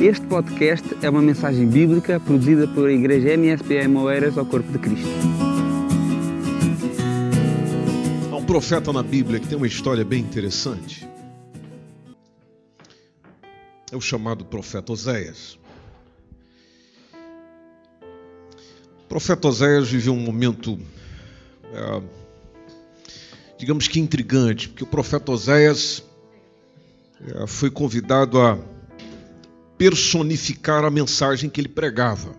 Este podcast é uma mensagem bíblica produzida pela Igreja MSPM Oeiras ao Corpo de Cristo. Há um profeta na Bíblia que tem uma história bem interessante. É o chamado profeta Oséias. O profeta Oséias viveu um momento, é, digamos que intrigante, porque o profeta Oséias é, foi convidado a personificar a mensagem que ele pregava.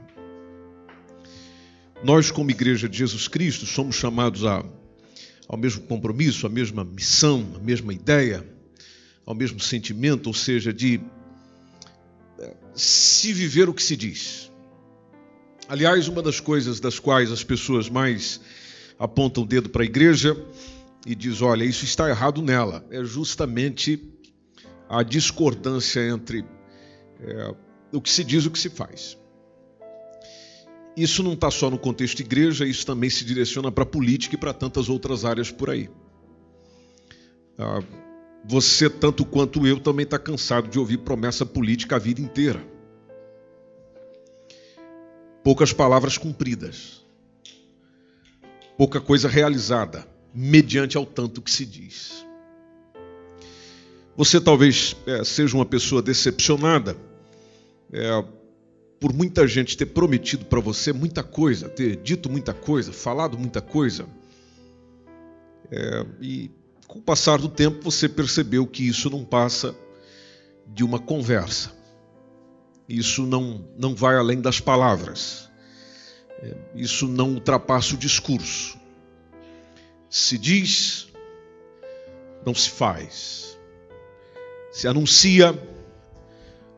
Nós, como Igreja de Jesus Cristo, somos chamados a, ao mesmo compromisso, à mesma missão, à mesma ideia, ao mesmo sentimento, ou seja, de eh, se viver o que se diz. Aliás, uma das coisas das quais as pessoas mais apontam o dedo para a igreja e diz, olha, isso está errado nela, é justamente a discordância entre é, o que se diz o que se faz. Isso não está só no contexto igreja, isso também se direciona para a política e para tantas outras áreas por aí. Ah, você, tanto quanto eu, também está cansado de ouvir promessa política a vida inteira. Poucas palavras cumpridas, pouca coisa realizada, mediante ao tanto que se diz. Você talvez é, seja uma pessoa decepcionada é, por muita gente ter prometido para você muita coisa, ter dito muita coisa, falado muita coisa. É, e com o passar do tempo você percebeu que isso não passa de uma conversa. Isso não, não vai além das palavras. É, isso não ultrapassa o discurso. Se diz, não se faz. Se anuncia,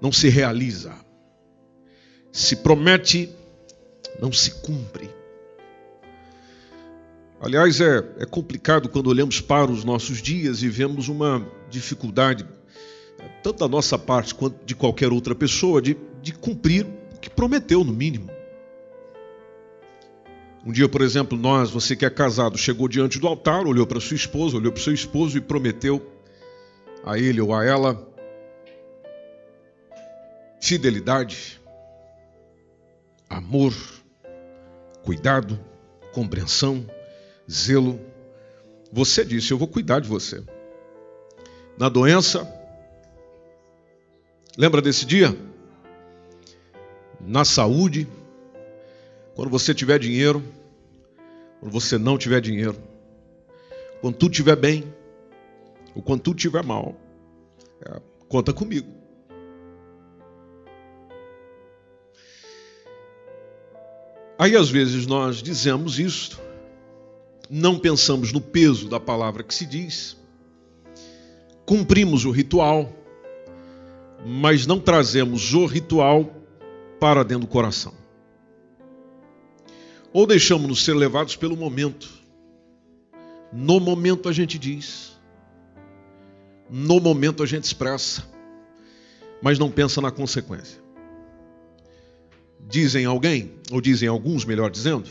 não se realiza. Se promete, não se cumpre. Aliás, é, é complicado quando olhamos para os nossos dias e vemos uma dificuldade, tanto da nossa parte quanto de qualquer outra pessoa, de, de cumprir o que prometeu, no mínimo. Um dia, por exemplo, nós, você que é casado, chegou diante do altar, olhou para sua esposa, olhou para o seu esposo e prometeu a ele ou a ela fidelidade, amor, cuidado, compreensão, zelo. Você disse: Eu vou cuidar de você. Na doença, lembra desse dia? Na saúde, quando você tiver dinheiro, quando você não tiver dinheiro, quando tudo estiver bem, ou quando tudo estiver mal, é, conta comigo. Aí às vezes nós dizemos isto, não pensamos no peso da palavra que se diz, cumprimos o ritual, mas não trazemos o ritual para dentro do coração. Ou deixamos-nos ser levados pelo momento. No momento a gente diz, no momento a gente expressa, mas não pensa na consequência dizem alguém, ou dizem alguns, melhor dizendo,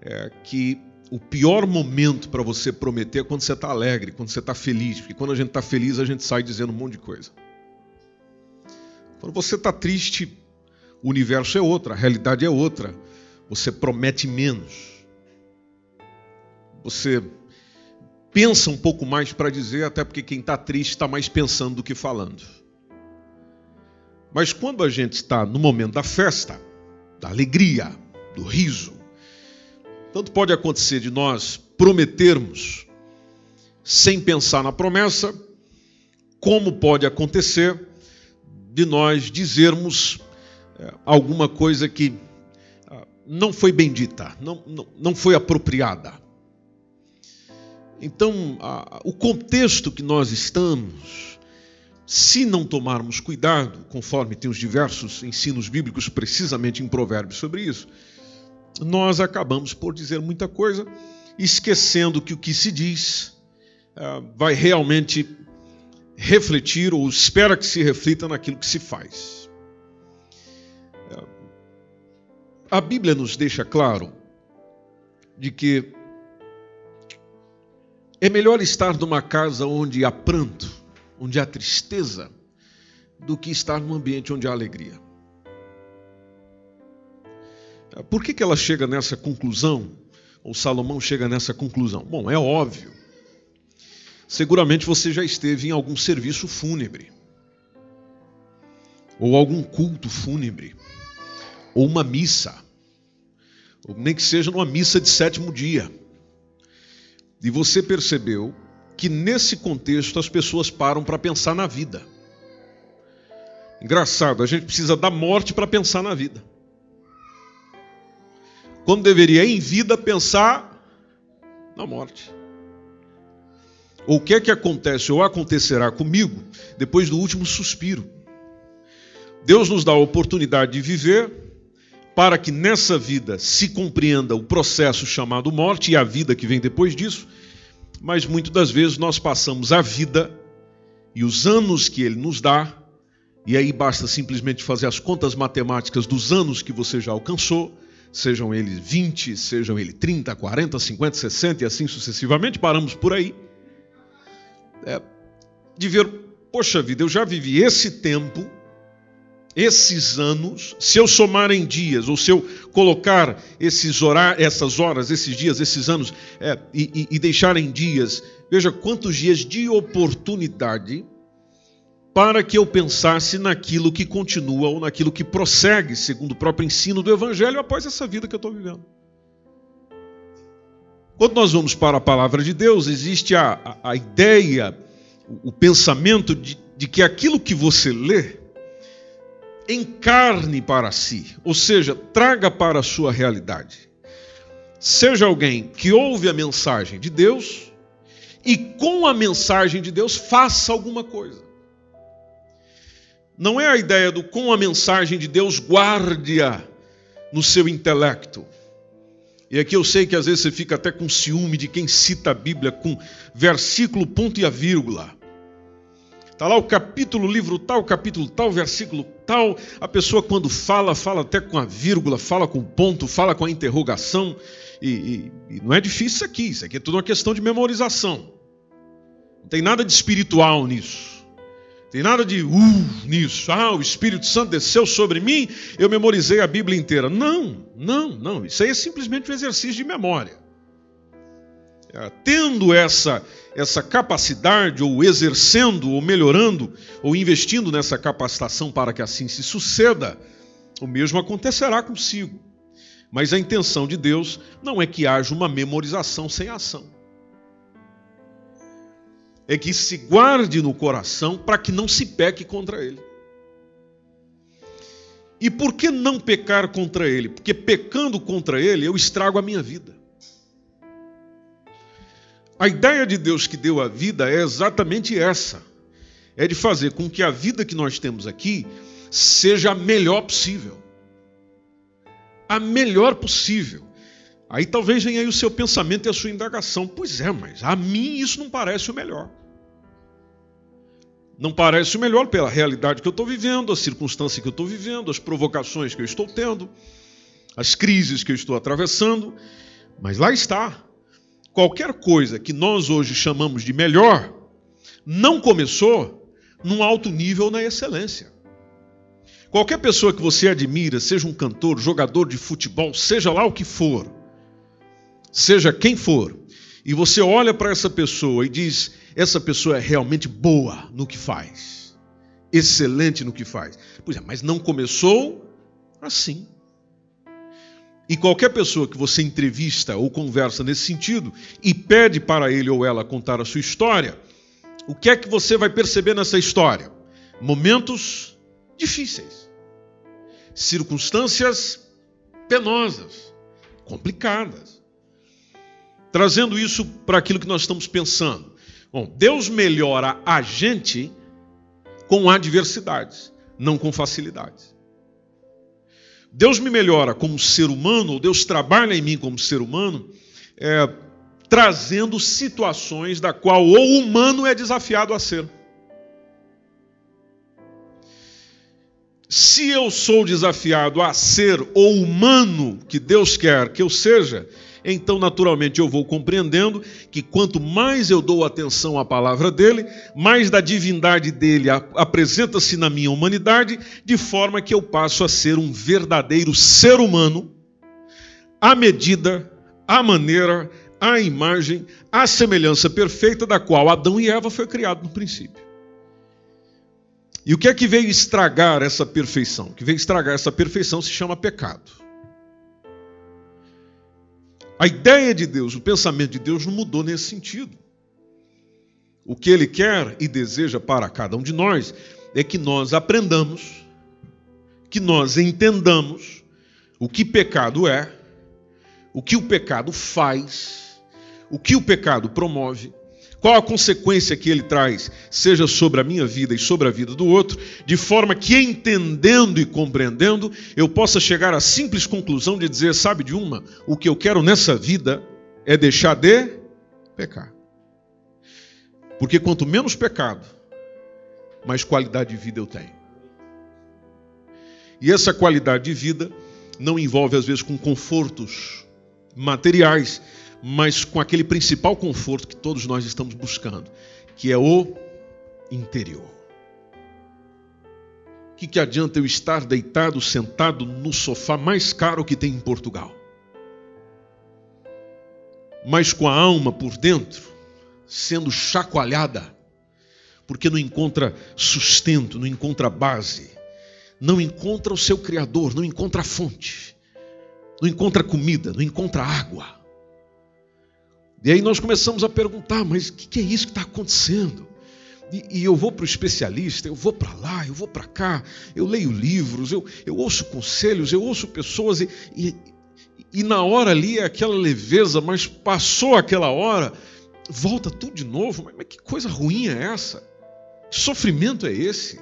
é, que o pior momento para você prometer é quando você está alegre, quando você está feliz, porque quando a gente está feliz a gente sai dizendo um monte de coisa. Quando você está triste, o universo é outro, a realidade é outra. Você promete menos. Você pensa um pouco mais para dizer, até porque quem está triste está mais pensando do que falando. Mas quando a gente está no momento da festa, da alegria, do riso. Tanto pode acontecer de nós prometermos sem pensar na promessa, como pode acontecer de nós dizermos é, alguma coisa que ah, não foi bendita, não, não, não foi apropriada. Então, o contexto que nós estamos, se não tomarmos cuidado, conforme tem os diversos ensinos bíblicos, precisamente em Provérbios sobre isso, nós acabamos por dizer muita coisa, esquecendo que o que se diz uh, vai realmente refletir, ou espera que se reflita naquilo que se faz. Uh, a Bíblia nos deixa claro de que é melhor estar numa casa onde há pranto onde há tristeza, do que estar num ambiente onde há alegria. Por que, que ela chega nessa conclusão? Ou Salomão chega nessa conclusão? Bom, é óbvio. Seguramente você já esteve em algum serviço fúnebre, ou algum culto fúnebre, ou uma missa, ou nem que seja numa missa de sétimo dia. E você percebeu que nesse contexto as pessoas param para pensar na vida. Engraçado, a gente precisa da morte para pensar na vida. Quando deveria, em vida, pensar na morte. Ou o que é que acontece ou acontecerá comigo depois do último suspiro? Deus nos dá a oportunidade de viver para que nessa vida se compreenda o processo chamado morte e a vida que vem depois disso, mas muitas das vezes nós passamos a vida e os anos que Ele nos dá e aí basta simplesmente fazer as contas matemáticas dos anos que você já alcançou, sejam eles 20, sejam eles 30, 40, 50, 60 e assim sucessivamente, paramos por aí. É, de ver, poxa vida, eu já vivi esse tempo, esses anos, se eu somar em dias, ou se eu colocar esses horários, essas horas, esses dias, esses anos, é, e, e, e deixar em dias, veja quantos dias de oportunidade para que eu pensasse naquilo que continua ou naquilo que prossegue, segundo o próprio ensino do Evangelho, após essa vida que eu estou vivendo. Quando nós vamos para a palavra de Deus, existe a, a, a ideia, o, o pensamento de, de que aquilo que você lê encarne para si, ou seja, traga para a sua realidade. Seja alguém que ouve a mensagem de Deus e com a mensagem de Deus faça alguma coisa. Não é a ideia do com a mensagem de Deus guarde-a no seu intelecto. E aqui eu sei que às vezes você fica até com ciúme de quem cita a Bíblia com versículo, ponto e a vírgula. Está lá o capítulo, livro tal, capítulo tal, versículo tal. A pessoa, quando fala, fala até com a vírgula, fala com ponto, fala com a interrogação. E, e, e não é difícil isso aqui, isso aqui é tudo uma questão de memorização. Não tem nada de espiritual nisso. Tem nada de uh nisso. Ah, o Espírito Santo desceu sobre mim, eu memorizei a Bíblia inteira. Não, não, não. Isso aí é simplesmente um exercício de memória. É, tendo essa, essa capacidade, ou exercendo, ou melhorando, ou investindo nessa capacitação para que assim se suceda, o mesmo acontecerá consigo. Mas a intenção de Deus não é que haja uma memorização sem ação é que se guarde no coração para que não se peque contra ele. E por que não pecar contra ele? Porque pecando contra ele, eu estrago a minha vida. A ideia de Deus que deu a vida é exatamente essa: é de fazer com que a vida que nós temos aqui seja a melhor possível. A melhor possível. Aí talvez venha aí o seu pensamento e a sua indagação. Pois é, mas a mim isso não parece o melhor. Não parece o melhor pela realidade que eu estou vivendo, a circunstância que eu estou vivendo, as provocações que eu estou tendo, as crises que eu estou atravessando. Mas lá está. Qualquer coisa que nós hoje chamamos de melhor não começou num alto nível na excelência. Qualquer pessoa que você admira, seja um cantor, jogador de futebol, seja lá o que for, seja quem for, e você olha para essa pessoa e diz: essa pessoa é realmente boa no que faz, excelente no que faz. Pois é, mas não começou assim. E qualquer pessoa que você entrevista ou conversa nesse sentido e pede para ele ou ela contar a sua história, o que é que você vai perceber nessa história? Momentos difíceis, circunstâncias penosas, complicadas trazendo isso para aquilo que nós estamos pensando. Bom, Deus melhora a gente com adversidades, não com facilidades. Deus me melhora como ser humano, ou Deus trabalha em mim como ser humano, é, trazendo situações da qual o humano é desafiado a ser. Se eu sou desafiado a ser o humano que Deus quer que eu seja, então naturalmente eu vou compreendendo que quanto mais eu dou atenção à palavra dele, mais da divindade dele apresenta-se na minha humanidade, de forma que eu passo a ser um verdadeiro ser humano, à medida, à maneira, à imagem, à semelhança perfeita da qual Adão e Eva foi criado no princípio. E o que é que veio estragar essa perfeição? O que veio estragar essa perfeição se chama pecado. A ideia de Deus, o pensamento de Deus não mudou nesse sentido. O que ele quer e deseja para cada um de nós é que nós aprendamos, que nós entendamos o que pecado é, o que o pecado faz, o que o pecado promove qual a consequência que ele traz, seja sobre a minha vida e sobre a vida do outro, de forma que, entendendo e compreendendo, eu possa chegar à simples conclusão de dizer: sabe de uma? O que eu quero nessa vida é deixar de pecar. Porque quanto menos pecado, mais qualidade de vida eu tenho. E essa qualidade de vida não envolve, às vezes, com confortos materiais, mas com aquele principal conforto que todos nós estamos buscando, que é o interior. O que, que adianta eu estar deitado, sentado no sofá mais caro que tem em Portugal? Mas com a alma por dentro, sendo chacoalhada, porque não encontra sustento, não encontra base, não encontra o seu Criador, não encontra fonte, não encontra comida, não encontra água. E aí nós começamos a perguntar, mas o que, que, é isso que está acontecendo? E, e, eu vou para o especialista, eu vou para lá, eu vou para cá, eu leio livros, eu, eu ouço conselhos, eu ouço pessoas, e, e, e na hora ali é aquela leveza, mas passou aquela hora, volta tudo de novo. Mas, mas que coisa ruim é essa? Que sofrimento é esse?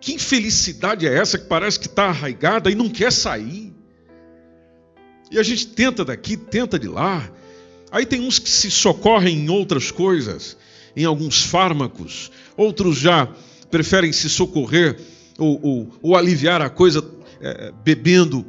Que infelicidade é essa que parece que está arraigada e não quer sair? E a gente tenta daqui, tenta de lá, Aí tem uns que se socorrem em outras coisas, em alguns fármacos, outros já preferem se socorrer ou, ou, ou aliviar a coisa é, bebendo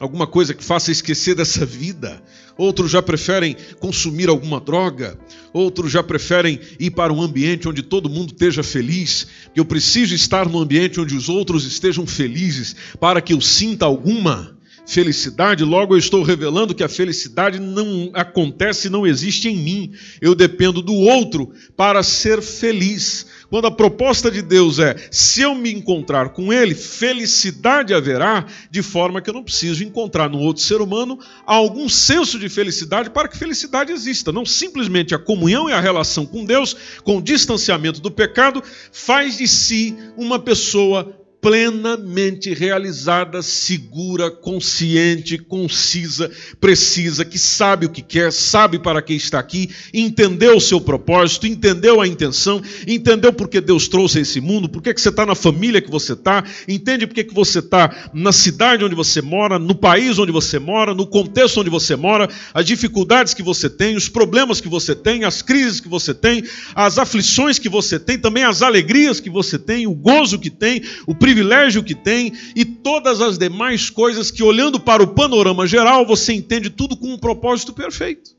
alguma coisa que faça esquecer dessa vida. Outros já preferem consumir alguma droga. Outros já preferem ir para um ambiente onde todo mundo esteja feliz. Eu preciso estar no ambiente onde os outros estejam felizes para que eu sinta alguma felicidade, logo eu estou revelando que a felicidade não acontece, não existe em mim. Eu dependo do outro para ser feliz. Quando a proposta de Deus é: se eu me encontrar com Ele, felicidade haverá, de forma que eu não preciso encontrar no outro ser humano algum senso de felicidade para que felicidade exista. Não simplesmente a comunhão e a relação com Deus, com o distanciamento do pecado, faz de si uma pessoa plenamente realizada, segura, consciente, concisa, precisa, que sabe o que quer, sabe para que está aqui, entendeu o seu propósito, entendeu a intenção, entendeu por que Deus trouxe a esse mundo, por que, que você está na família que você está, entende por que, que você está na cidade onde você mora, no país onde você mora, no contexto onde você mora, as dificuldades que você tem, os problemas que você tem, as crises que você tem, as aflições que você tem, também as alegrias que você tem, o gozo que tem, o privilégio que tem e todas as demais coisas que, olhando para o panorama geral, você entende tudo com um propósito perfeito.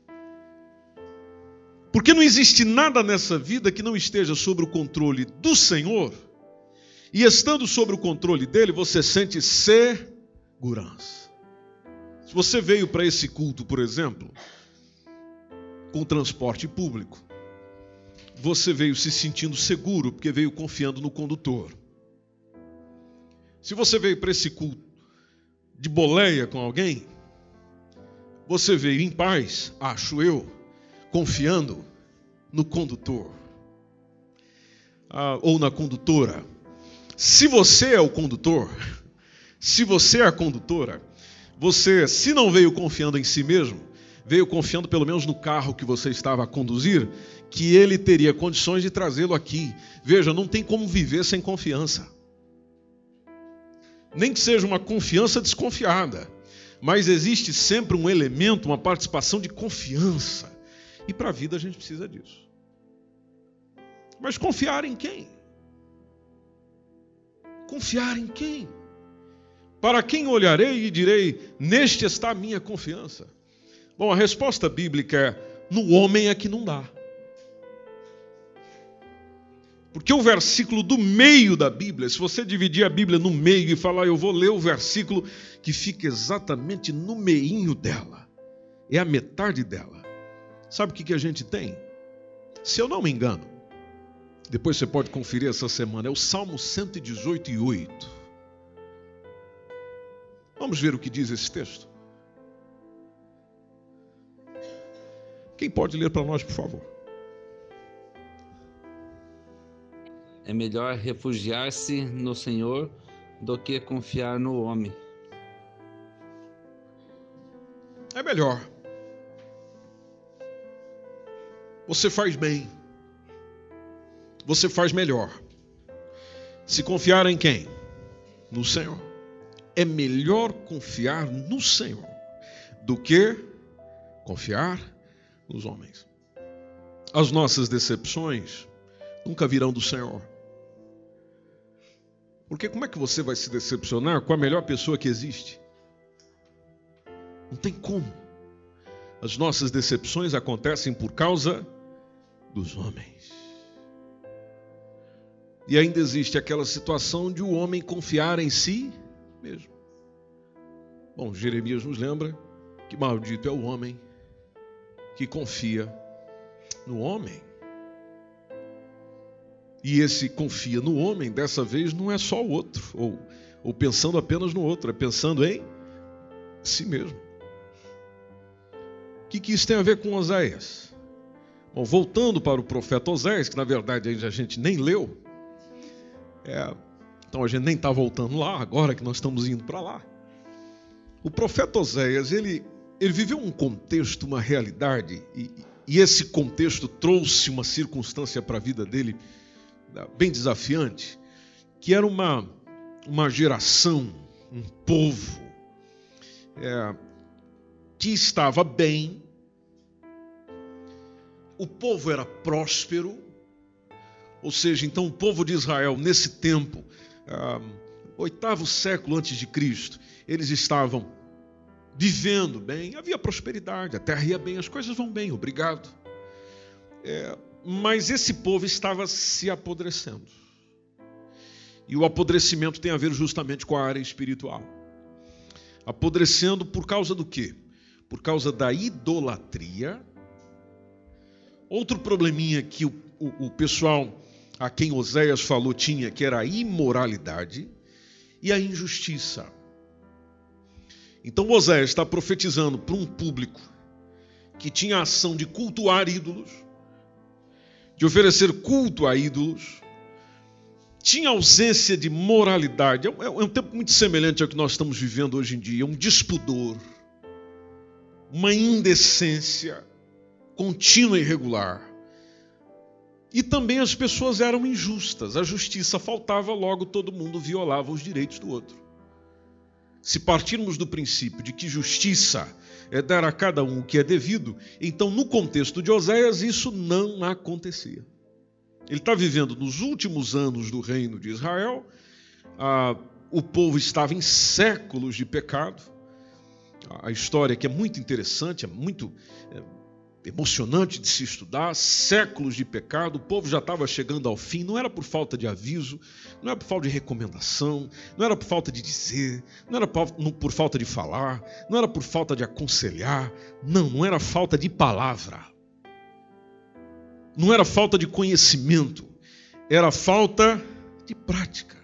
Porque não existe nada nessa vida que não esteja sob o controle do Senhor, e estando sob o controle dele, você sente segurança. Se você veio para esse culto, por exemplo, com transporte público, você veio se sentindo seguro porque veio confiando no condutor. Se você veio para esse culto de boleia com alguém, você veio em paz, acho eu, confiando no condutor ah, ou na condutora. Se você é o condutor, se você é a condutora, você, se não veio confiando em si mesmo, veio confiando pelo menos no carro que você estava a conduzir, que ele teria condições de trazê-lo aqui. Veja, não tem como viver sem confiança nem que seja uma confiança desconfiada, mas existe sempre um elemento, uma participação de confiança. E para a vida a gente precisa disso. Mas confiar em quem? Confiar em quem? Para quem olharei e direi: Neste está a minha confiança. Bom, a resposta bíblica é: no homem é que não dá. Porque o versículo do meio da Bíblia, se você dividir a Bíblia no meio e falar, eu vou ler o versículo que fica exatamente no meinho dela, é a metade dela. Sabe o que, que a gente tem? Se eu não me engano, depois você pode conferir essa semana, é o Salmo 118 e 8. Vamos ver o que diz esse texto. Quem pode ler para nós, por favor? É melhor refugiar-se no Senhor do que confiar no homem. É melhor. Você faz bem. Você faz melhor. Se confiar em quem? No Senhor. É melhor confiar no Senhor do que confiar nos homens. As nossas decepções nunca virão do Senhor. Porque como é que você vai se decepcionar com a melhor pessoa que existe? Não tem como. As nossas decepções acontecem por causa dos homens. E ainda existe aquela situação de o homem confiar em si mesmo. Bom, Jeremias nos lembra que maldito é o homem que confia no homem. E esse confia no homem, dessa vez não é só o outro, ou, ou pensando apenas no outro, é pensando em si mesmo. O que, que isso tem a ver com Oséias? Bom, voltando para o profeta Oséias, que na verdade a gente nem leu, é, então a gente nem está voltando lá, agora que nós estamos indo para lá. O profeta Oséias, ele, ele viveu um contexto, uma realidade, e, e esse contexto trouxe uma circunstância para a vida dele bem desafiante, que era uma, uma geração, um povo é, que estava bem, o povo era próspero, ou seja, então o povo de Israel, nesse tempo, ah, oitavo século antes de Cristo, eles estavam vivendo bem, havia prosperidade, a terra ia bem, as coisas vão bem, obrigado. É, mas esse povo estava se apodrecendo. E o apodrecimento tem a ver justamente com a área espiritual. Apodrecendo por causa do quê? Por causa da idolatria. Outro probleminha que o, o, o pessoal a quem Oséias falou tinha, que era a imoralidade e a injustiça. Então Oséias está profetizando para um público que tinha a ação de cultuar ídolos, de oferecer culto a ídolos, tinha ausência de moralidade. É, é um tempo muito semelhante ao que nós estamos vivendo hoje em dia, um despudor, uma indecência contínua e regular. E também as pessoas eram injustas, a justiça faltava, logo todo mundo violava os direitos do outro. Se partirmos do princípio de que justiça é dar a cada um o que é devido, então no contexto de Oséias isso não acontecia. Ele está vivendo nos últimos anos do reino de Israel, ah, o povo estava em séculos de pecado. A história que é muito interessante, é muito é, emocionante de se estudar, séculos de pecado, o povo já estava chegando ao fim, não era por falta de aviso, não era por falta de recomendação, não era por falta de dizer, não era por falta de falar, não era por falta de aconselhar, não, não era falta de palavra, não era falta de conhecimento, era falta de prática.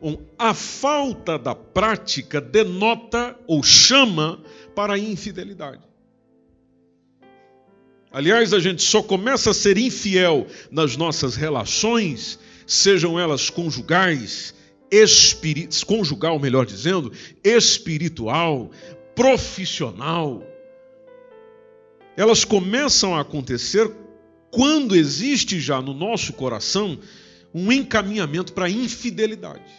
Bom, a falta da prática denota ou chama para a infidelidade. Aliás, a gente só começa a ser infiel nas nossas relações, sejam elas conjugais, espiri... conjugal, melhor dizendo, espiritual, profissional. Elas começam a acontecer quando existe já no nosso coração um encaminhamento para a infidelidade.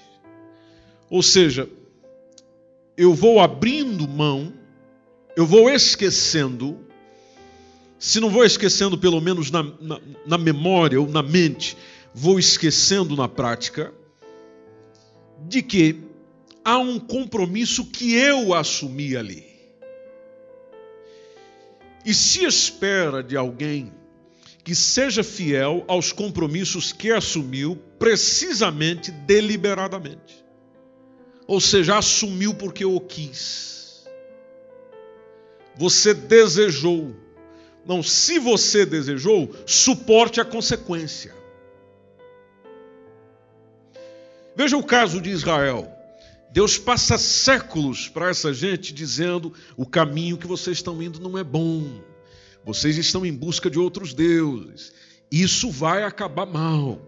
Ou seja, eu vou abrindo mão, eu vou esquecendo se não vou esquecendo, pelo menos na, na, na memória ou na mente, vou esquecendo na prática, de que há um compromisso que eu assumi ali. E se espera de alguém que seja fiel aos compromissos que assumiu, precisamente deliberadamente. Ou seja, assumiu porque o quis. Você desejou. Não, se você desejou, suporte a consequência. Veja o caso de Israel. Deus passa séculos para essa gente dizendo: o caminho que vocês estão indo não é bom. Vocês estão em busca de outros deuses. Isso vai acabar mal.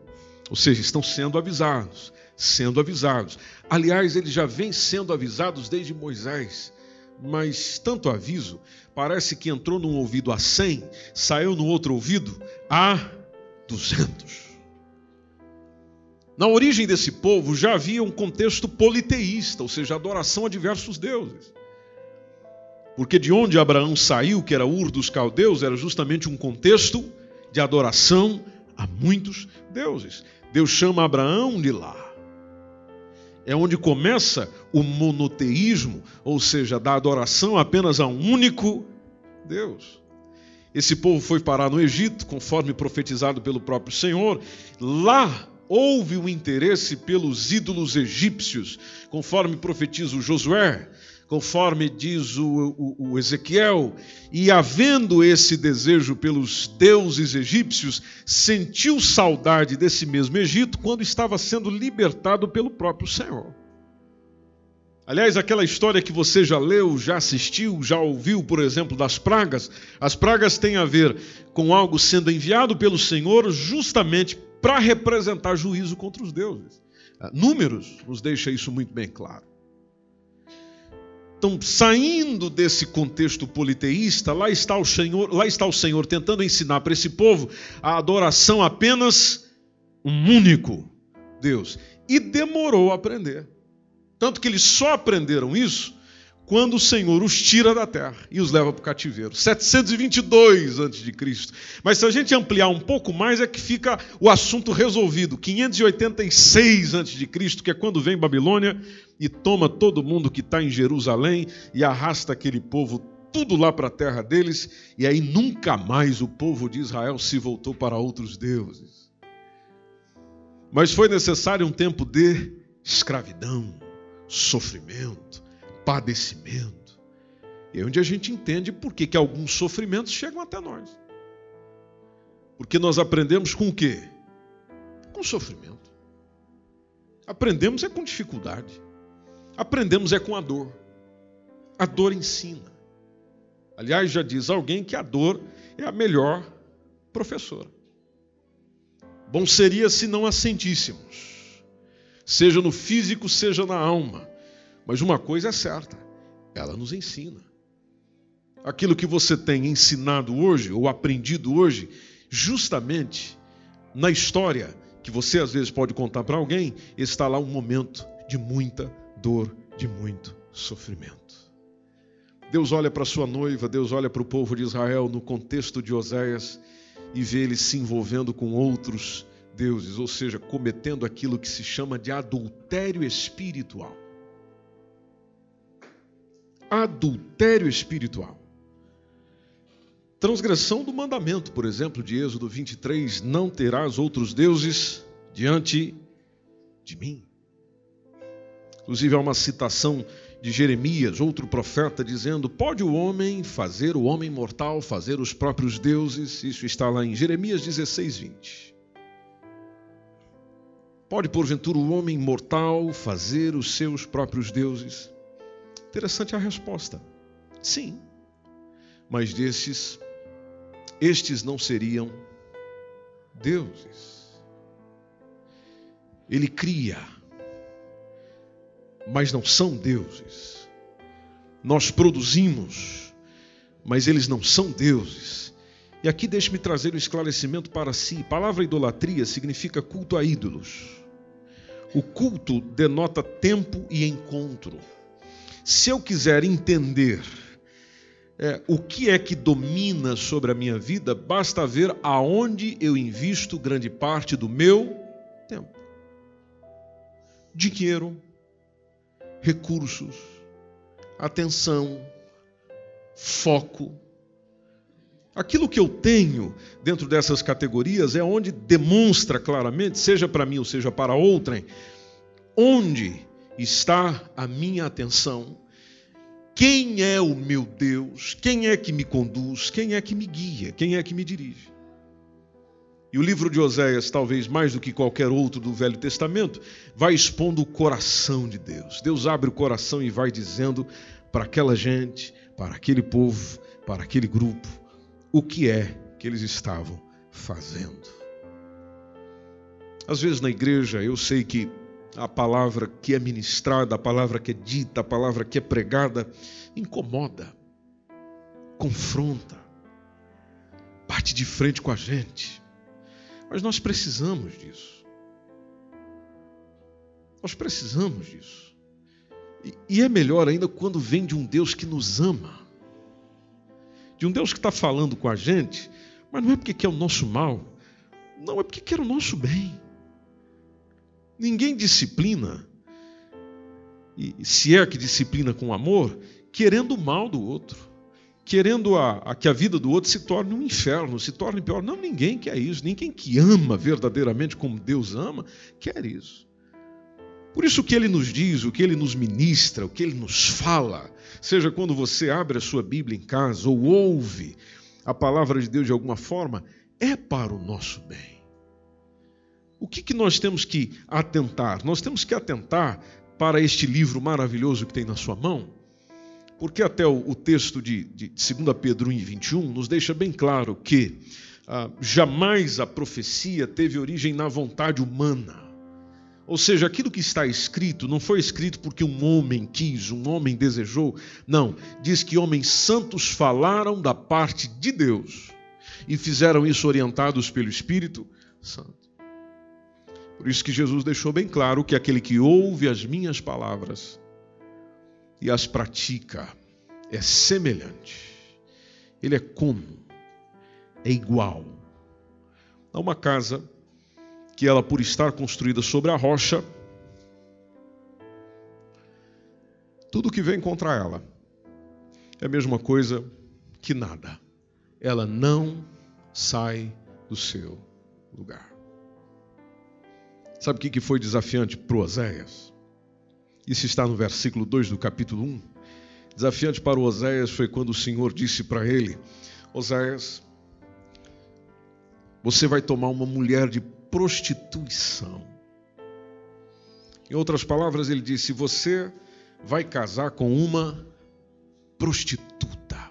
Ou seja, estão sendo avisados, sendo avisados. Aliás, eles já vêm sendo avisados desde Moisés. Mas tanto aviso, parece que entrou num ouvido a 100, saiu no outro ouvido a 200. Na origem desse povo já havia um contexto politeísta, ou seja, adoração a diversos deuses. Porque de onde Abraão saiu, que era Ur dos caldeus, era justamente um contexto de adoração a muitos deuses. Deus chama Abraão de lá. É onde começa o monoteísmo, ou seja, da adoração apenas a um único Deus. Esse povo foi parar no Egito, conforme profetizado pelo próprio Senhor. Lá houve o interesse pelos ídolos egípcios, conforme profetiza o Josué conforme diz o, o, o, Ezequiel, e havendo esse desejo pelos deuses egípcios, sentiu saudade desse mesmo Egito quando estava sendo libertado pelo próprio Senhor. Aliás, aquela história que você já leu, já assistiu, já ouviu, por exemplo, das pragas, as pragas têm a ver com algo sendo enviado pelo Senhor justamente para representar juízo contra os deuses. Números nos deixa isso muito bem claro. Então, saindo desse contexto politeísta, lá está o Senhor, lá está o Senhor tentando ensinar para esse povo a adoração apenas um único Deus. E demorou a aprender. Tanto que eles só aprenderam isso quando o Senhor os tira da terra e os leva para o cativeiro. 722 a.C. Mas se a gente ampliar um pouco mais, é que fica o assunto resolvido. 586 a.C., que é quando vem Babilônia e toma todo mundo que está em Jerusalém e arrasta aquele povo tudo lá para a terra deles, e aí nunca mais o povo de Israel se voltou para outros deuses. Mas foi necessário um tempo de escravidão, sofrimento, padecimento. E é onde a gente entende por que, que alguns sofrimentos chegam até nós. Porque nós aprendemos com o quê? Com sofrimento. Aprendemos é com dificuldade. Aprendemos é com a dor. A dor ensina. Aliás, já diz alguém que a dor é a melhor professora. Bom seria se não a sentíssemos, seja no físico, seja na alma. Mas uma coisa é certa: ela nos ensina. Aquilo que você tem ensinado hoje, ou aprendido hoje, justamente na história que você às vezes pode contar para alguém, está lá um momento de muita dor, de muito sofrimento. Deus olha para sua noiva, Deus olha para o povo de Israel no contexto de Oséias e vê eles se envolvendo com outros deuses, ou seja, cometendo aquilo que se chama de adultério espiritual adultério espiritual. Transgressão do mandamento, por exemplo, de Êxodo 23, não terás outros deuses diante de mim. Inclusive há uma citação de Jeremias, outro profeta, dizendo: Pode o homem fazer, o homem mortal, fazer os próprios deuses? Isso está lá em Jeremias 16, 20. Pode, porventura, o homem mortal fazer os seus próprios deuses? Interessante a resposta. Sim. Mas desses, estes não seriam deuses. Ele cria, mas não são deuses. Nós produzimos, mas eles não são deuses. E aqui deixe-me trazer um esclarecimento para si. A palavra idolatria significa culto a ídolos. O culto denota tempo e encontro. Se eu quiser entender é, o que é que domina sobre a minha vida, basta ver aonde eu invisto grande parte do meu tempo. Dinheiro, recursos, atenção, foco, Aquilo que eu tenho dentro dessas categorias é onde demonstra claramente, seja para mim ou seja para outrem, onde está a minha atenção, quem é o meu Deus, quem é que me conduz, quem é que me guia, quem é que me dirige. E o livro de Oséias, talvez mais do que qualquer outro do Velho Testamento, vai expondo o coração de Deus. Deus abre o coração e vai dizendo para aquela gente, para aquele povo, para aquele grupo, o que é que eles estavam fazendo. Às vezes na igreja eu sei que a palavra que é ministrada, a palavra que é dita, a palavra que é pregada, incomoda, confronta, bate de frente com a gente. Mas nós precisamos disso. Nós precisamos disso. E, e é melhor ainda quando vem de um Deus que nos ama, de um Deus que está falando com a gente, mas não é porque quer o nosso mal, não é porque quer o nosso bem. Ninguém disciplina, e se é que disciplina com amor, querendo o mal do outro, querendo a, a, que a vida do outro se torne um inferno, se torne pior. Não, ninguém quer isso. Ninguém que ama verdadeiramente como Deus ama, quer isso. Por isso o que ele nos diz, o que ele nos ministra, o que ele nos fala, seja quando você abre a sua Bíblia em casa ou ouve a palavra de Deus de alguma forma, é para o nosso bem. O que, que nós temos que atentar? Nós temos que atentar para este livro maravilhoso que tem na sua mão, porque até o, o texto de, de 2 Pedro 1, 21 nos deixa bem claro que ah, jamais a profecia teve origem na vontade humana. Ou seja, aquilo que está escrito não foi escrito porque um homem quis, um homem desejou. Não, diz que homens santos falaram da parte de Deus e fizeram isso orientados pelo Espírito Santo. Por isso que Jesus deixou bem claro que aquele que ouve as minhas palavras e as pratica é semelhante. Ele é como? É igual a uma casa que ela por estar construída sobre a rocha, tudo que vem contra ela é a mesma coisa que nada. Ela não sai do seu lugar. Sabe o que foi desafiante para Oséias? Isso está no versículo 2 do capítulo 1. Desafiante para Oséias foi quando o Senhor disse para ele: Oséias, você vai tomar uma mulher de prostituição. Em outras palavras, ele disse: Você vai casar com uma prostituta.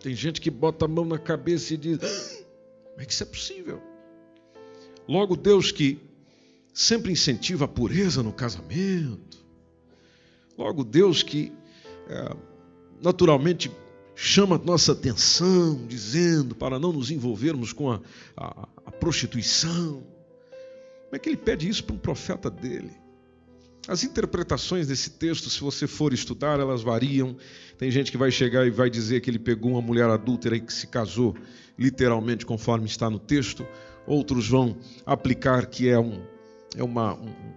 Tem gente que bota a mão na cabeça e diz: ah, Como é que isso é possível? Logo, Deus que sempre incentiva a pureza no casamento. Logo, Deus que é, naturalmente chama nossa atenção, dizendo para não nos envolvermos com a, a, a prostituição. Como é que ele pede isso para um profeta dele? As interpretações desse texto, se você for estudar, elas variam. Tem gente que vai chegar e vai dizer que ele pegou uma mulher adúltera e que se casou, literalmente, conforme está no texto. Outros vão aplicar que é, um, é uma. Um,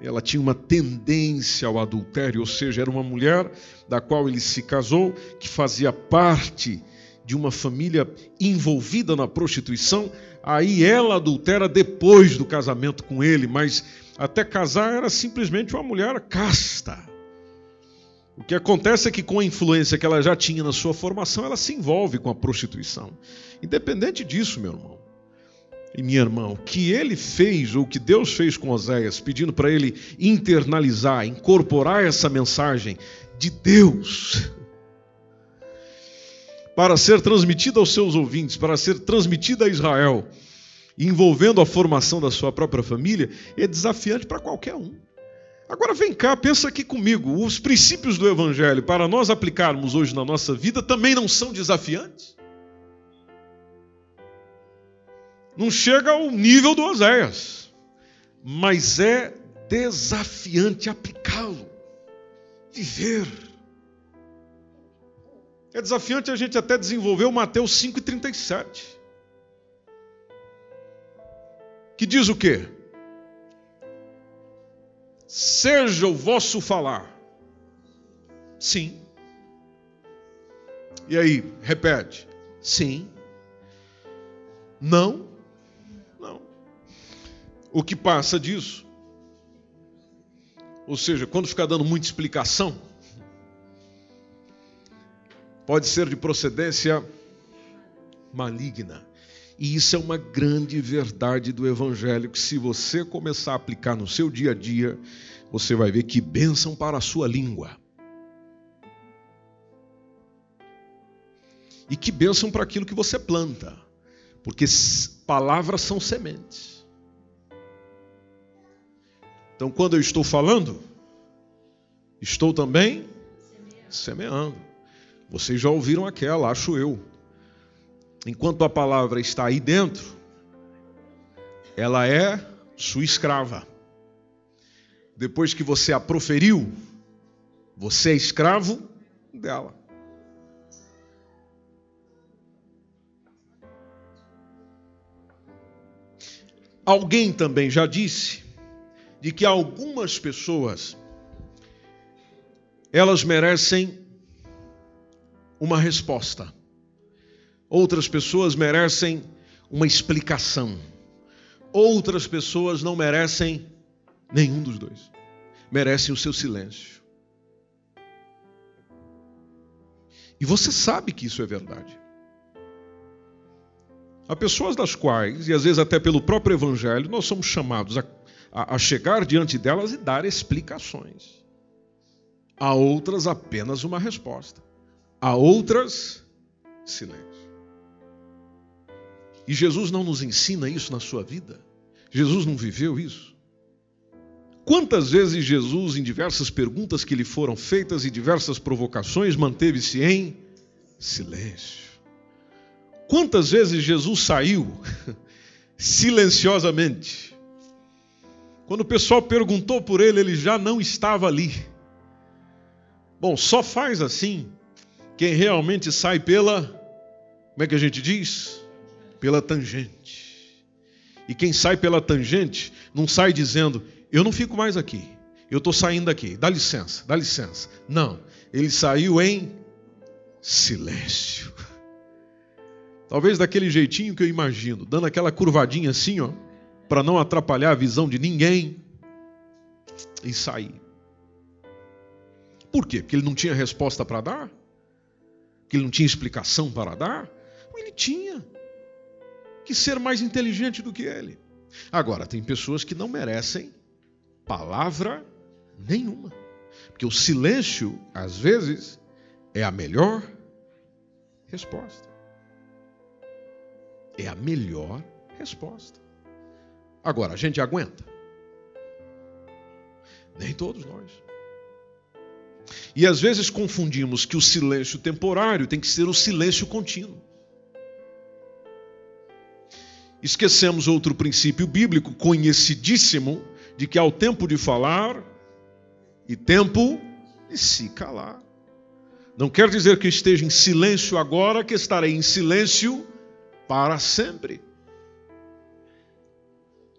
ela tinha uma tendência ao adultério, ou seja, era uma mulher da qual ele se casou, que fazia parte de uma família envolvida na prostituição. Aí ela adultera depois do casamento com ele, mas até casar era simplesmente uma mulher casta. O que acontece é que, com a influência que ela já tinha na sua formação, ela se envolve com a prostituição. Independente disso, meu irmão, e minha irmã, o que ele fez, ou o que Deus fez com Oséias, pedindo para ele internalizar, incorporar essa mensagem de Deus, para ser transmitida aos seus ouvintes, para ser transmitida a Israel, envolvendo a formação da sua própria família, é desafiante para qualquer um. Agora vem cá, pensa aqui comigo, os princípios do Evangelho, para nós aplicarmos hoje na nossa vida, também não são desafiantes? Não chega ao nível do Oséias, mas é desafiante aplicá-lo, viver. É desafiante a gente até desenvolver o Mateus 5,37. Que diz o quê? Seja o vosso falar. Sim. E aí, repete. Sim. Não. O que passa disso? Ou seja, quando ficar dando muita explicação, pode ser de procedência maligna. E isso é uma grande verdade do Evangelho que, se você começar a aplicar no seu dia a dia, você vai ver que bênção para a sua língua. E que bênção para aquilo que você planta. Porque palavras são sementes. Então, quando eu estou falando, estou também semeando. Vocês já ouviram aquela, acho eu. Enquanto a palavra está aí dentro, ela é sua escrava. Depois que você a proferiu, você é escravo dela. Alguém também já disse de que algumas pessoas elas merecem uma resposta. Outras pessoas merecem uma explicação. Outras pessoas não merecem nenhum dos dois. Merecem o seu silêncio. E você sabe que isso é verdade. Há pessoas das quais, e às vezes até pelo próprio Evangelho, nós somos chamados a, a, a chegar diante delas e dar explicações. Há outras apenas uma resposta. Há outras silêncio. E Jesus não nos ensina isso na sua vida? Jesus não viveu isso? Quantas vezes Jesus, em diversas perguntas que lhe foram feitas e diversas provocações, manteve-se em silêncio? Quantas vezes Jesus saiu silenciosamente? Quando o pessoal perguntou por ele, ele já não estava ali. Bom, só faz assim quem realmente sai pela, como é que a gente diz? Pela tangente. E quem sai pela tangente não sai dizendo, eu não fico mais aqui, eu estou saindo daqui, dá licença, dá licença. Não, ele saiu em silêncio. Talvez daquele jeitinho que eu imagino, dando aquela curvadinha assim, ó, para não atrapalhar a visão de ninguém e sair. Por quê? Porque ele não tinha resposta para dar? Porque ele não tinha explicação para dar? Ele tinha que ser mais inteligente do que ele. Agora, tem pessoas que não merecem palavra nenhuma. Porque o silêncio, às vezes, é a melhor resposta é a melhor resposta. Agora, a gente aguenta? Nem todos nós. E às vezes confundimos que o silêncio temporário tem que ser o silêncio contínuo. Esquecemos outro princípio bíblico conhecidíssimo de que há o tempo de falar e tempo de se calar. Não quer dizer que esteja em silêncio agora, que estarei em silêncio para sempre.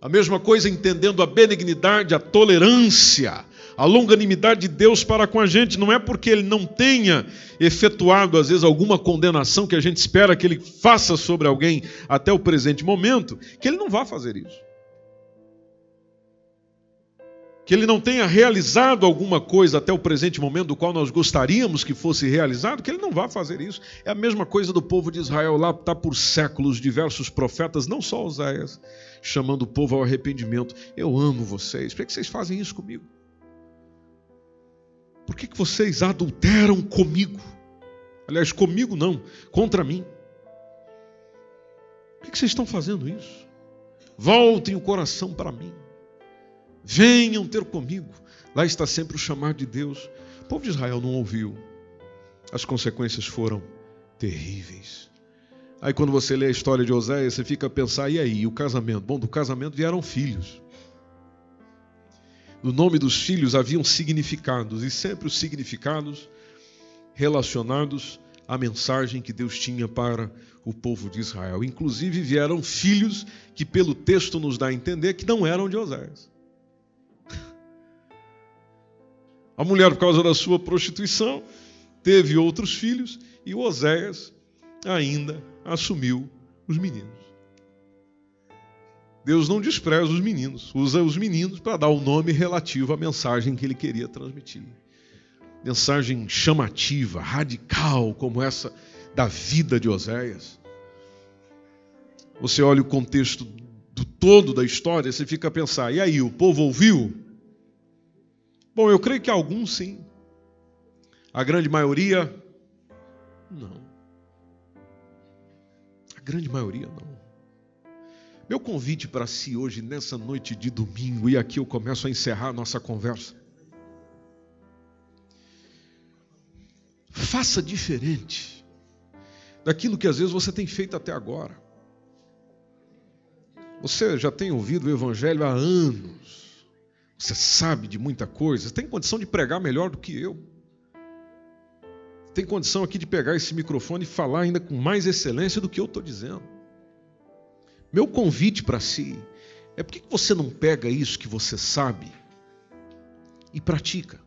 A mesma coisa entendendo a benignidade, a tolerância, a longanimidade de Deus para com a gente. Não é porque Ele não tenha efetuado, às vezes, alguma condenação que a gente espera que Ele faça sobre alguém até o presente momento, que Ele não vá fazer isso que ele não tenha realizado alguma coisa até o presente momento do qual nós gostaríamos que fosse realizado, que ele não vá fazer isso. É a mesma coisa do povo de Israel lá, está por séculos diversos profetas, não só Oséias, chamando o povo ao arrependimento. Eu amo vocês, por que vocês fazem isso comigo? Por que, vocês adulteram comigo? Aliás, comigo não, contra mim. Por que vocês estão fazendo isso? Voltem o coração para mim. Venham ter comigo. Lá está sempre o chamar de Deus. O povo de Israel não ouviu. As consequências foram terríveis. Aí quando você lê a história de Oséias, você fica a pensar, e aí, o casamento? Bom, do casamento vieram filhos. No nome dos filhos haviam significados, e sempre os significados relacionados à mensagem que Deus tinha para o povo de Israel. Inclusive vieram filhos que, pelo texto, nos dá a entender que não eram de Oséias. A mulher, por causa da sua prostituição, teve outros filhos e Oséias ainda assumiu os meninos. Deus não despreza os meninos, usa os meninos para dar o nome relativo à mensagem que ele queria transmitir. Mensagem chamativa, radical, como essa da vida de Oséias. Você olha o contexto do todo da história, você fica a pensar: e aí, o povo ouviu? Bom, eu creio que alguns sim. A grande maioria, não. A grande maioria, não. Meu convite para si hoje, nessa noite de domingo, e aqui eu começo a encerrar a nossa conversa. Faça diferente daquilo que às vezes você tem feito até agora. Você já tem ouvido o Evangelho há anos. Você sabe de muita coisa. Tem condição de pregar melhor do que eu. Tem condição aqui de pegar esse microfone e falar ainda com mais excelência do que eu estou dizendo. Meu convite para si é por que você não pega isso que você sabe e pratica?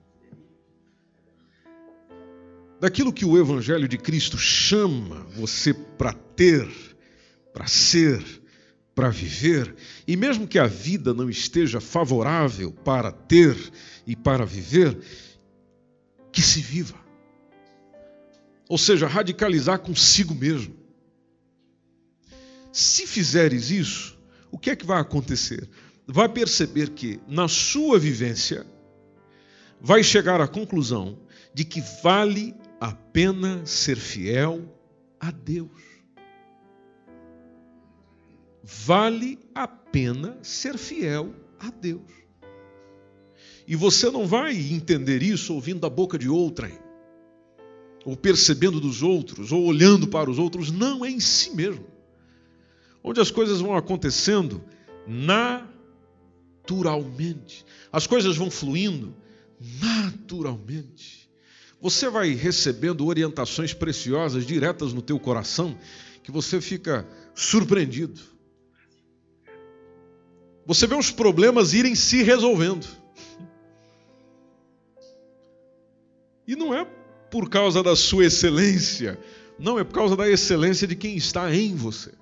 Daquilo que o Evangelho de Cristo chama você para ter, para ser, para viver, e mesmo que a vida não esteja favorável para ter e para viver, que se viva. Ou seja, radicalizar consigo mesmo. Se fizeres isso, o que é que vai acontecer? Vai perceber que, na sua vivência, vai chegar à conclusão de que vale a pena ser fiel a Deus vale a pena ser fiel a Deus. E você não vai entender isso ouvindo da boca de outrem, ou percebendo dos outros, ou olhando para os outros, não é em si mesmo. Onde as coisas vão acontecendo naturalmente, as coisas vão fluindo naturalmente. Você vai recebendo orientações preciosas diretas no teu coração que você fica surpreendido você vê os problemas irem se resolvendo. E não é por causa da sua excelência, não, é por causa da excelência de quem está em você.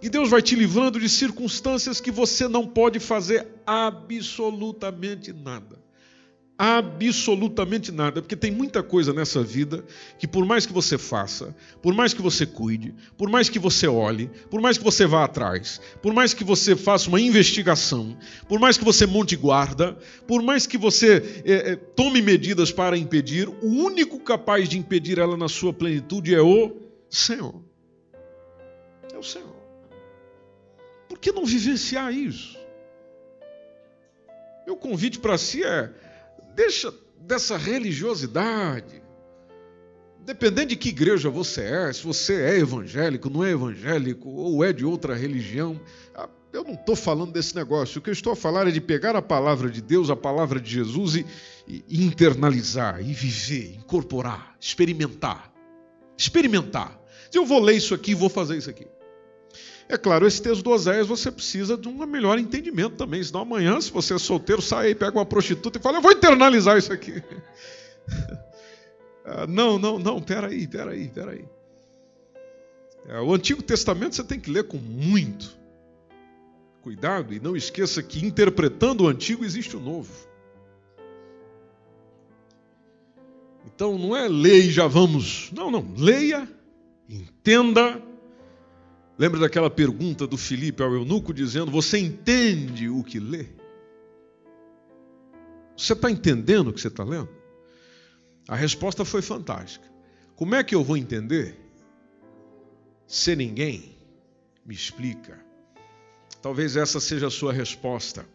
E Deus vai te livrando de circunstâncias que você não pode fazer absolutamente nada absolutamente nada, porque tem muita coisa nessa vida que, por mais que você faça, por mais que você cuide, por mais que você olhe, por mais que você vá atrás, por mais que você faça uma investigação, por mais que você monte guarda, por mais que você é, tome medidas para impedir, o único capaz de impedir ela na sua plenitude é o Senhor. É o Senhor. Por que não vivenciar isso? Meu convite para si é Deixa dessa religiosidade. Dependendo de que igreja você é, se você é evangélico, não é evangélico, ou é de outra religião, ah, eu não estou falando desse negócio. O que eu estou a falar é de pegar a palavra de Deus, a palavra de Jesus e, e internalizar, e viver, incorporar, experimentar. Experimentar. Se eu vou ler isso aqui, vou fazer isso aqui. É claro, esse texto do Oséias você precisa de um melhor entendimento também. Senão amanhã, se você é solteiro, sai aí, pega uma prostituta e fala, eu vou internalizar isso aqui. Ah, não, não, não, peraí, peraí, peraí. É, o Antigo Testamento você tem que ler com muito cuidado e não esqueça que interpretando o Antigo existe o Novo. Então não é ler e já vamos. Não, não. Leia, entenda Lembra daquela pergunta do Filipe ao eunuco dizendo: Você entende o que lê? Você está entendendo o que você está lendo? A resposta foi fantástica. Como é que eu vou entender se ninguém me explica? Talvez essa seja a sua resposta.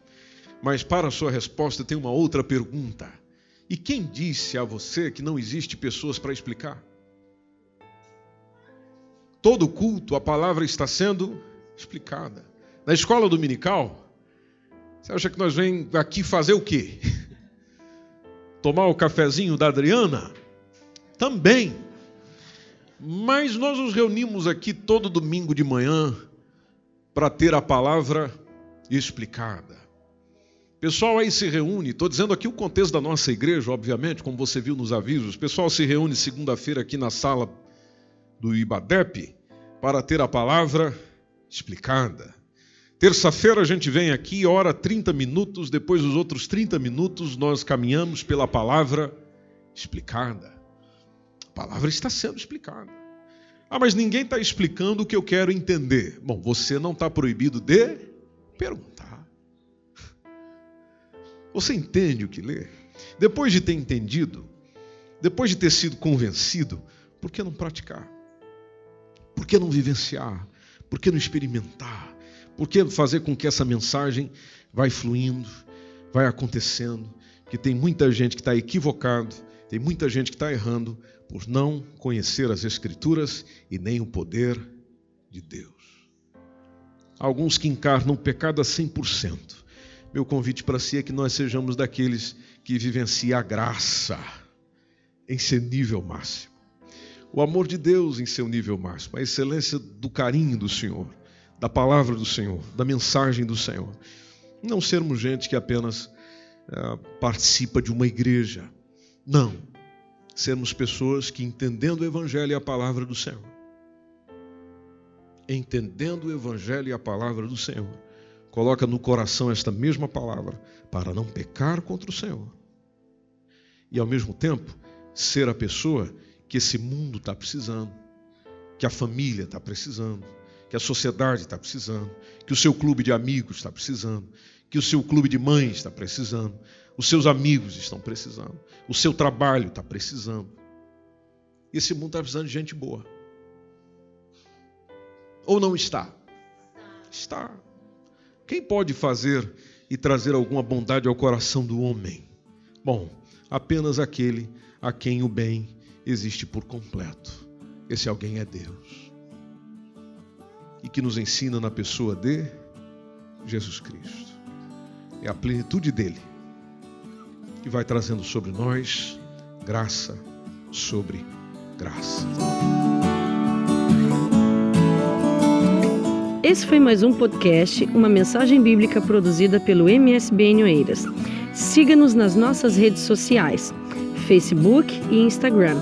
Mas para a sua resposta tem uma outra pergunta. E quem disse a você que não existe pessoas para explicar? Todo culto a palavra está sendo explicada. Na escola dominical, você acha que nós vem aqui fazer o quê? Tomar o cafezinho da Adriana? Também. Mas nós nos reunimos aqui todo domingo de manhã para ter a palavra explicada. Pessoal aí se reúne, estou dizendo aqui o contexto da nossa igreja, obviamente, como você viu nos avisos. O pessoal se reúne segunda-feira aqui na sala do IBADEP para ter a palavra explicada. Terça-feira a gente vem aqui, ora 30 minutos, depois os outros 30 minutos nós caminhamos pela palavra explicada. A palavra está sendo explicada. Ah, mas ninguém está explicando o que eu quero entender. Bom, você não está proibido de perguntar. Você entende o que lê? Depois de ter entendido, depois de ter sido convencido, por que não praticar? Por que não vivenciar? Por que não experimentar? Por que fazer com que essa mensagem vai fluindo, vai acontecendo? Que tem muita gente que está equivocado, tem muita gente que está errando por não conhecer as Escrituras e nem o poder de Deus. Alguns que encarnam o pecado a 100%. Meu convite para si é que nós sejamos daqueles que vivenciam a graça em seu nível máximo. O amor de Deus em seu nível máximo, a excelência do carinho do Senhor, da palavra do Senhor, da mensagem do Senhor. Não sermos gente que apenas uh, participa de uma igreja. Não. Sermos pessoas que, entendendo o Evangelho e a palavra do Senhor, entendendo o Evangelho e a palavra do Senhor, coloca no coração esta mesma palavra para não pecar contra o Senhor. E ao mesmo tempo, ser a pessoa que esse mundo está precisando, que a família está precisando, que a sociedade está precisando, que o seu clube de amigos está precisando, que o seu clube de mães está precisando, os seus amigos estão precisando, o seu trabalho está precisando. Esse mundo está precisando de gente boa. Ou não está? Está. Quem pode fazer e trazer alguma bondade ao coração do homem? Bom, apenas aquele a quem o bem existe por completo. Esse alguém é Deus e que nos ensina na pessoa de Jesus Cristo. É a plenitude dele que vai trazendo sobre nós graça sobre graça. Esse foi mais um podcast, uma mensagem bíblica produzida pelo MSBN Oeiras. Siga-nos nas nossas redes sociais, Facebook e Instagram